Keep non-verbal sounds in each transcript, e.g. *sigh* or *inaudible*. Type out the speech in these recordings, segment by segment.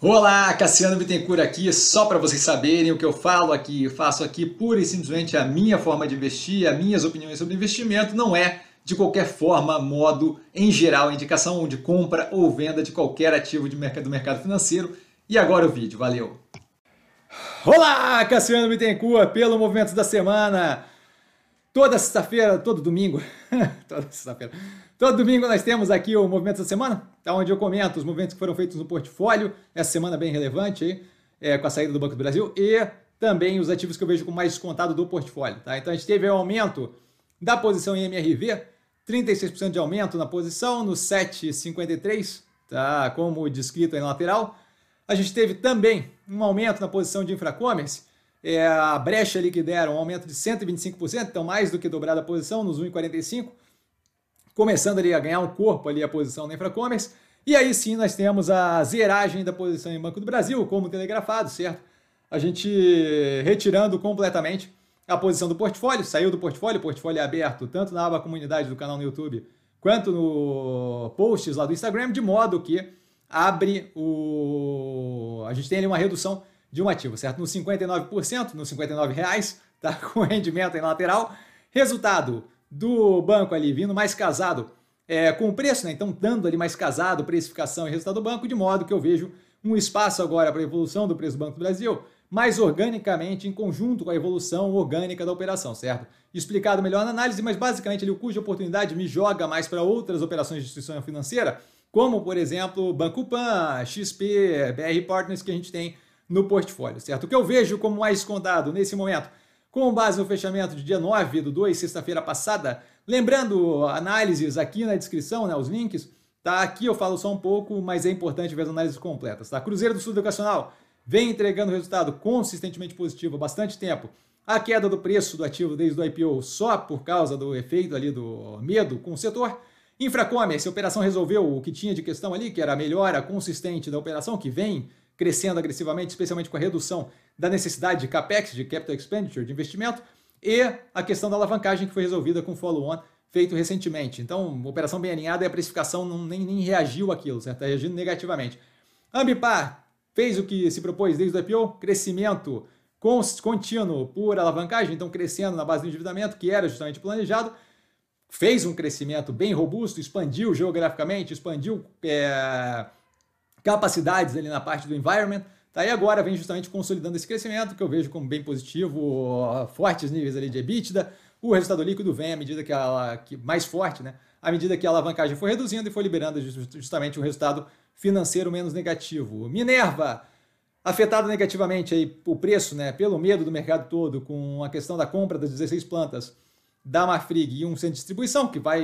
Olá, Cassiano Bittencourt aqui, só para vocês saberem o que eu falo aqui, eu faço aqui pura e simplesmente a minha forma de investir, as minhas opiniões sobre investimento, não é de qualquer forma, modo, em geral, indicação de compra ou venda de qualquer ativo de mercado, do mercado financeiro. E agora o vídeo, valeu! Olá, Cassiano Bittencourt, pelo Movimento da Semana. Toda sexta-feira, todo domingo, *laughs* toda sexta-feira, todo domingo nós temos aqui o Movimento da Semana, tá, onde eu comento os movimentos que foram feitos no portfólio, essa semana bem relevante aí, é, com a saída do Banco do Brasil, e também os ativos que eu vejo com mais descontado do portfólio. Tá? Então a gente teve um aumento da posição em MRV, 36% de aumento na posição, no 7,53, tá? como descrito aí na lateral. A gente teve também um aumento na posição de infracommerce, é, a brecha ali que deram, um aumento de 125%, então mais do que dobrada a posição nos 1,45%, começando ali a ganhar um corpo ali a posição na infracommerce. E aí sim nós temos a zeragem da posição em Banco do Brasil, como telegrafado, certo? A gente retirando completamente a posição do portfólio, saiu do portfólio, o portfólio é aberto tanto na aba comunidade do canal no YouTube quanto no posts lá do Instagram, de modo que abre o. A gente tem ali uma redução de um ativo, certo? Nos 59%, nos 59 reais, *laughs* tá com rendimento em lateral. Resultado do banco ali vindo mais casado é, com o preço, né? Então, dando ali mais casado precificação e resultado do banco, de modo que eu vejo um espaço agora para a evolução do preço do Banco do Brasil mais organicamente em conjunto com a evolução orgânica da operação, certo? Explicado melhor na análise, mas basicamente ali o custo de oportunidade me joga mais para outras operações de instituição financeira como por exemplo Banco Pan, XP, BR Partners que a gente tem no portfólio, certo? O que eu vejo como mais escondado nesse momento, com base no fechamento de dia 9 do 2, sexta-feira passada, lembrando análises aqui na descrição, né, os links, tá? Aqui eu falo só um pouco, mas é importante ver as análises completas, tá? Cruzeiro do Sul Educacional vem entregando resultado consistentemente positivo há bastante tempo. A queda do preço do ativo desde o IPO só por causa do efeito ali do medo com o setor Infracommerce, a operação resolveu o que tinha de questão ali, que era a melhora consistente da operação, que vem crescendo agressivamente, especialmente com a redução da necessidade de CAPEX, de Capital Expenditure, de investimento, e a questão da alavancagem que foi resolvida com follow-on feito recentemente. Então, operação bem alinhada e a precificação não, nem, nem reagiu àquilo? Está reagindo negativamente. Ambipar fez o que se propôs desde o IPO, crescimento contínuo por alavancagem, então crescendo na base do endividamento, que era justamente planejado, fez um crescimento bem robusto, expandiu geograficamente, expandiu é, capacidades ali na parte do environment. Tá? E agora vem justamente consolidando esse crescimento, que eu vejo como bem positivo, fortes níveis ali de EBITDA. O resultado líquido vem à medida que ela que mais forte, né? À medida que a alavancagem foi reduzindo e foi liberando justamente um resultado financeiro menos negativo. Minerva, afetado negativamente aí o preço, né, pelo medo do mercado todo com a questão da compra das 16 plantas da Marfrig e um centro de distribuição, que vai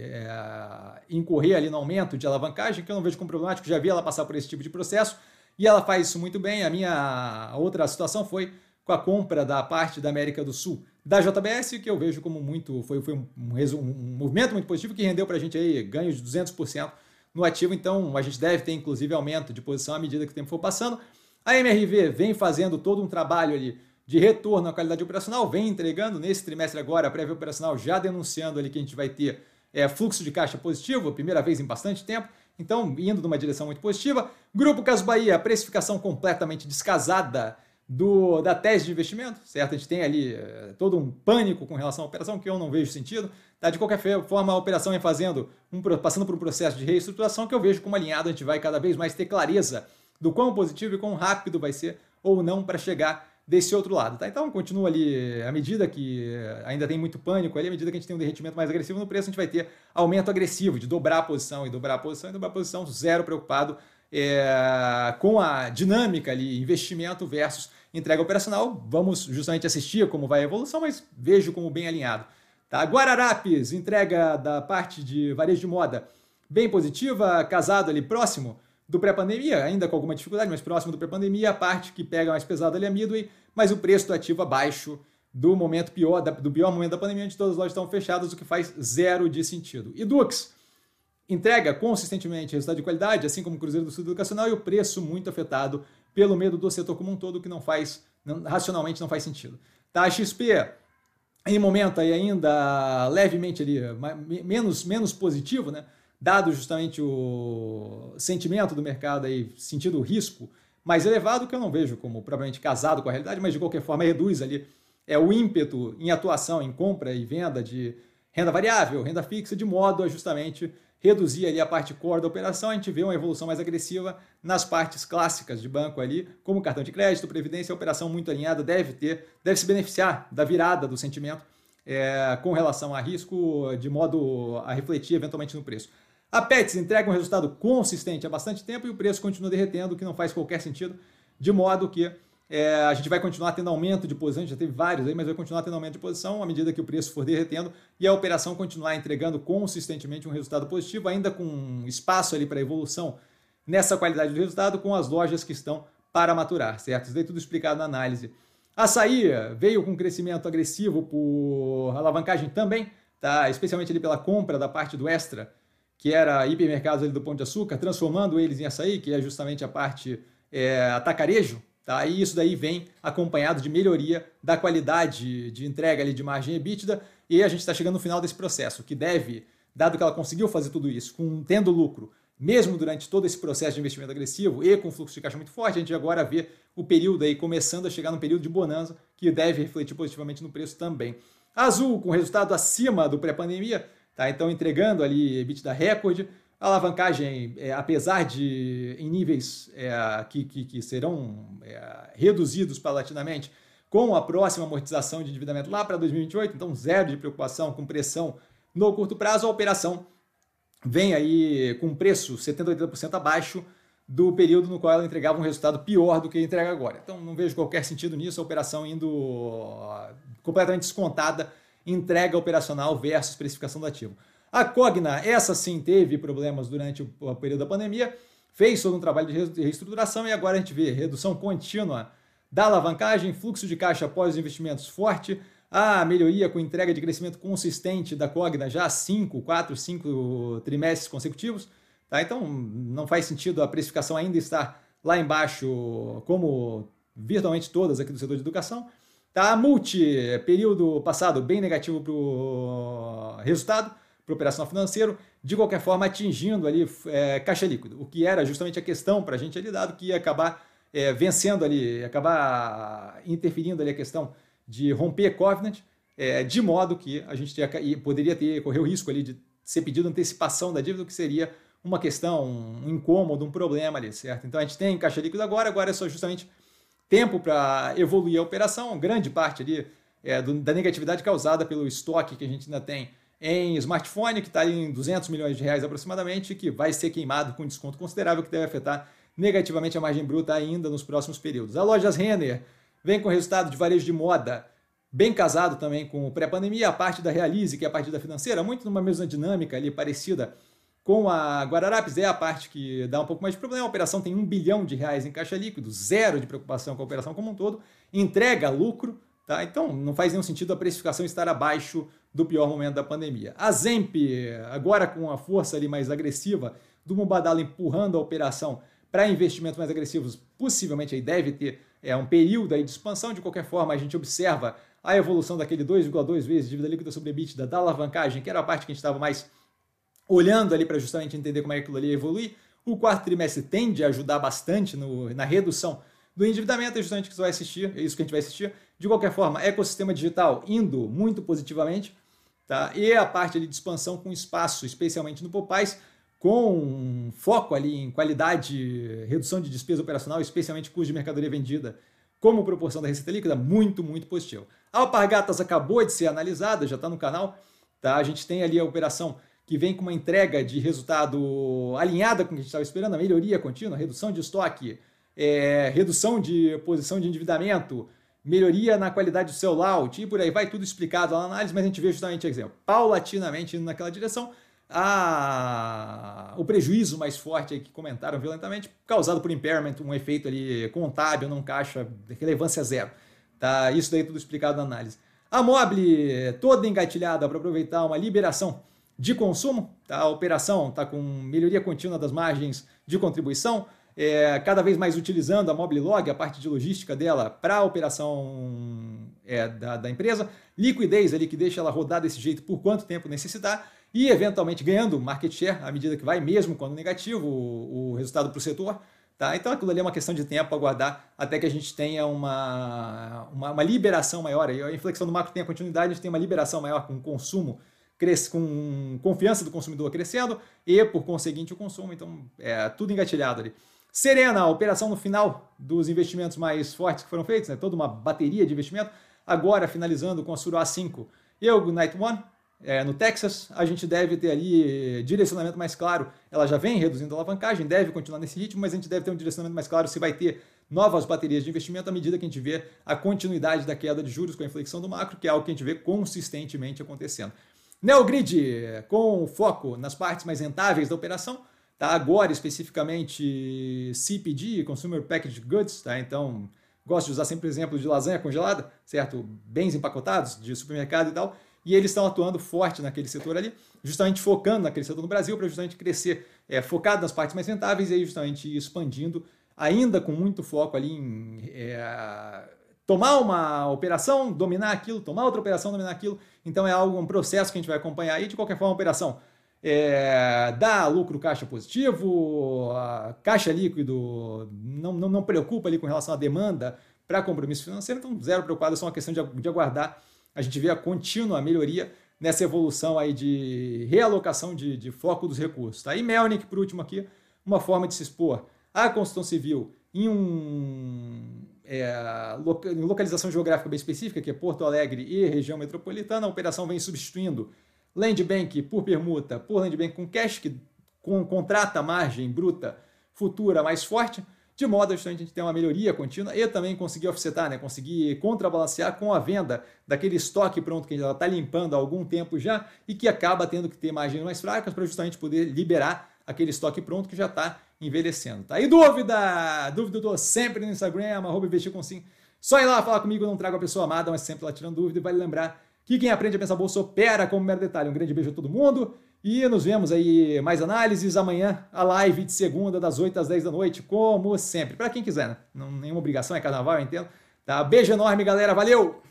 é, incorrer ali no aumento de alavancagem, que eu não vejo como problemático, já vi ela passar por esse tipo de processo, e ela faz isso muito bem. A minha outra situação foi com a compra da parte da América do Sul da JBS, que eu vejo como muito, foi, foi um, um, um movimento muito positivo que rendeu para a gente aí ganhos de 200% no ativo, então a gente deve ter inclusive aumento de posição à medida que o tempo for passando. A MRV vem fazendo todo um trabalho ali de retorno à qualidade operacional, vem entregando nesse trimestre agora, a prévia operacional já denunciando ali que a gente vai ter é, fluxo de caixa positivo, primeira vez em bastante tempo, então indo numa direção muito positiva. Grupo Caso Bahia, precificação completamente descasada do, da tese de investimento, certo? A gente tem ali é, todo um pânico com relação à operação, que eu não vejo sentido. Tá? De qualquer forma, a operação é fazendo um, passando por um processo de reestruturação que eu vejo como alinhado, a gente vai cada vez mais ter clareza do quão positivo e quão rápido vai ser ou não para chegar desse outro lado, tá? Então continua ali, à medida que ainda tem muito pânico ali, à medida que a gente tem um derretimento mais agressivo no preço, a gente vai ter aumento agressivo de dobrar a posição e dobrar a posição e dobrar a posição, zero preocupado é, com a dinâmica ali, investimento versus entrega operacional. Vamos justamente assistir como vai a evolução, mas vejo como bem alinhado. Tá? Guararapes, entrega da parte de varejo de moda bem positiva, casado ali próximo do pré-pandemia, ainda com alguma dificuldade, mas próximo do pré-pandemia, a parte que pega mais pesado ali é a Midway, mas o preço do ativo abaixo do momento pior, do pior momento da pandemia, onde todas as lojas estão fechadas, o que faz zero de sentido. E Dux entrega consistentemente resultado de qualidade, assim como o Cruzeiro do Sul Educacional, e o preço muito afetado pelo medo do setor como um todo, que não faz, não, racionalmente não faz sentido. Tá, XP, em momento aí ainda levemente ali, menos, menos positivo, né? Dado justamente o sentimento do mercado aí, sentido risco mais elevado, que eu não vejo como propriamente casado com a realidade, mas de qualquer forma reduz ali é o ímpeto em atuação, em compra e venda de renda variável, renda fixa, de modo a justamente reduzir ali a parte core da operação, a gente vê uma evolução mais agressiva nas partes clássicas de banco ali, como cartão de crédito, previdência, a operação muito alinhada deve ter, deve se beneficiar da virada do sentimento é, com relação a risco, de modo a refletir eventualmente no preço. A Pets entrega um resultado consistente há bastante tempo e o preço continua derretendo, o que não faz qualquer sentido, de modo que é, a gente vai continuar tendo aumento de posição, já teve vários aí, mas vai continuar tendo aumento de posição à medida que o preço for derretendo e a operação continuar entregando consistentemente um resultado positivo, ainda com espaço ali para evolução nessa qualidade do resultado, com as lojas que estão para maturar, certo? Isso daí tudo explicado na análise. Açaí veio com crescimento agressivo por alavancagem também, tá? especialmente ali pela compra da parte do Extra, que era hipermercados ali do Pão de Açúcar, transformando eles em açaí, que é justamente a parte é, atacarejo, Tá? E isso daí vem acompanhado de melhoria da qualidade de entrega ali de margem EBITDA e a gente está chegando no final desse processo, que deve, dado que ela conseguiu fazer tudo isso, com tendo lucro, mesmo durante todo esse processo de investimento agressivo e com fluxo de caixa muito forte, a gente agora vê o período aí começando a chegar num período de bonança que deve refletir positivamente no preço também. Azul, com resultado acima do pré-pandemia, tá? então entregando ali EBITDA recorde, a alavancagem, é, apesar de em níveis é, que, que, que, serão é, reduzidos paulatinamente, com a próxima amortização de endividamento lá para 2028, então zero de preocupação com pressão no curto prazo, a operação vem aí com preço 70% 80% abaixo do período no qual ela entregava um resultado pior do que entrega agora. Então não vejo qualquer sentido nisso, a operação indo completamente descontada, entrega operacional versus precificação do ativo. A Cogna, essa sim teve problemas durante o período da pandemia, fez todo um trabalho de reestruturação e agora a gente vê redução contínua da alavancagem, fluxo de caixa após os investimentos forte, a melhoria com entrega de crescimento consistente da Cogna já há 5, 4, 5 trimestres consecutivos. Tá? Então não faz sentido a precificação ainda estar lá embaixo, como virtualmente todas aqui do setor de educação. Tá? A Multi, período passado bem negativo para o resultado para operação financeiro, de qualquer forma atingindo ali é, caixa líquido, o que era justamente a questão para a gente ali dado que ia acabar é, vencendo ali, acabar interferindo ali a questão de romper Covenant, é, de modo que a gente poderia ter, correr o risco ali de ser pedido antecipação da dívida, o que seria uma questão, um incômodo, um problema ali, certo? Então a gente tem caixa líquido agora, agora é só justamente tempo para evoluir a operação, grande parte ali é, do, da negatividade causada pelo estoque que a gente ainda tem em smartphone, que está em 200 milhões de reais aproximadamente, que vai ser queimado com desconto considerável, que deve afetar negativamente a margem bruta ainda nos próximos períodos. A Lojas Renner vem com resultado de varejo de moda bem casado também com o pré-pandemia, a parte da Realize, que é a parte da financeira, muito numa mesma dinâmica ali parecida com a Guararapes, é a parte que dá um pouco mais de problema. A operação tem um bilhão de reais em caixa líquido, zero de preocupação com a operação como um todo, entrega lucro, tá? Então não faz nenhum sentido a precificação estar abaixo do pior momento da pandemia. A Zemp, agora com a força ali mais agressiva do Mubadala empurrando a operação para investimentos mais agressivos, possivelmente aí deve ter é, um período aí de expansão. De qualquer forma, a gente observa a evolução daquele 2,2 vezes dívida líquida sobre EBITDA da alavancagem, que era a parte que a gente estava mais olhando ali para justamente entender como é que aquilo ali ia evoluir. O quarto trimestre tende a ajudar bastante no, na redução do endividamento, é justamente que você vai assistir, é isso que a gente vai assistir. De qualquer forma, ecossistema digital indo muito positivamente. Tá? E a parte ali de expansão com espaço, especialmente no Popais, com foco ali em qualidade, redução de despesa operacional, especialmente custo de mercadoria vendida, como proporção da receita líquida, muito, muito positivo. A Alpargatas acabou de ser analisada, já está no canal. Tá? A gente tem ali a operação que vem com uma entrega de resultado alinhada com o que a gente estava esperando, a melhoria contínua, redução de estoque, é, redução de posição de endividamento, melhoria na qualidade do seu layout e por aí vai, tudo explicado lá na análise, mas a gente vê justamente exemplo, paulatinamente indo naquela direção, a... o prejuízo mais forte aí que comentaram violentamente, causado por impairment, um efeito ali contábil, não caixa, relevância zero. Tá? Isso daí tudo explicado na análise. A Mobile toda engatilhada para aproveitar uma liberação de consumo, tá? a operação está com melhoria contínua das margens de contribuição, é, cada vez mais utilizando a Mobile Log, a parte de logística dela, para a operação é, da, da, empresa, liquidez ali que deixa ela rodar desse jeito por quanto tempo necessitar, e eventualmente ganhando market share à medida que vai, mesmo quando negativo o, o resultado para o setor. Tá? Então aquilo ali é uma questão de tempo aguardar até que a gente tenha uma, uma, uma liberação maior. E a inflexão do macro tem a continuidade, a gente tem uma liberação maior com o consumo, cresce, com confiança do consumidor crescendo e, por conseguinte, o consumo. Então é tudo engatilhado ali. Serena, a operação no final dos investimentos mais fortes que foram feitos, né? toda uma bateria de investimento, agora finalizando com a Suro A5 e o Night One, é, no Texas, a gente deve ter ali direcionamento mais claro. Ela já vem reduzindo a alavancagem, deve continuar nesse ritmo, mas a gente deve ter um direcionamento mais claro se vai ter novas baterias de investimento à medida que a gente vê a continuidade da queda de juros com a inflexão do macro, que é algo que a gente vê consistentemente acontecendo. Neogrid, com foco nas partes mais rentáveis da operação, tá? agora especificamente CPG, Consumer Packaged Goods, tá? então gosto de usar sempre o exemplo de lasanha congelada, certo? Bens empacotados de supermercado e tal e eles estão atuando forte naquele setor ali, justamente focando naquele setor no Brasil para justamente crescer, é, focado nas partes mais rentáveis e aí justamente expandindo, ainda com muito foco ali em é, tomar uma operação, dominar aquilo, tomar outra operação, dominar aquilo. Então é algo, um processo que a gente vai acompanhar aí, de qualquer forma, a operação é, dá lucro caixa positivo, caixa líquido não, não, não preocupa ali com relação à demanda para compromisso financeiro, então zero preocupado, é só uma questão de, de aguardar a gente vê a contínua melhoria nessa evolução aí de realocação de, de foco dos recursos. Tá? E Melnick, por último aqui, uma forma de se expor à construção civil em um é, localização geográfica bem específica, que é Porto Alegre e região metropolitana, a operação vem substituindo Land Bank por permuta por Land Bank com cash, que com, contrata margem bruta futura mais forte, de modo a gente ter uma melhoria contínua e também conseguir offsetar, né? conseguir contrabalancear com a venda daquele estoque pronto que ela está limpando há algum tempo já e que acaba tendo que ter margens mais fracas para justamente poder liberar aquele estoque pronto que já está envelhecendo. Tá aí dúvida? Dúvida eu tô sempre no Instagram, arroba investir com sim. Só ir lá falar comigo, não trago a pessoa amada, mas sempre lá tirando dúvida e vale lembrar que quem aprende a pensar bolsa opera como mero detalhe. Um grande beijo a todo mundo e nos vemos aí mais análises amanhã, a live de segunda, das 8 às 10 da noite, como sempre. Para quem quiser, né? Não, nenhuma obrigação, é carnaval, eu entendo. Tá? Beijo enorme, galera. Valeu!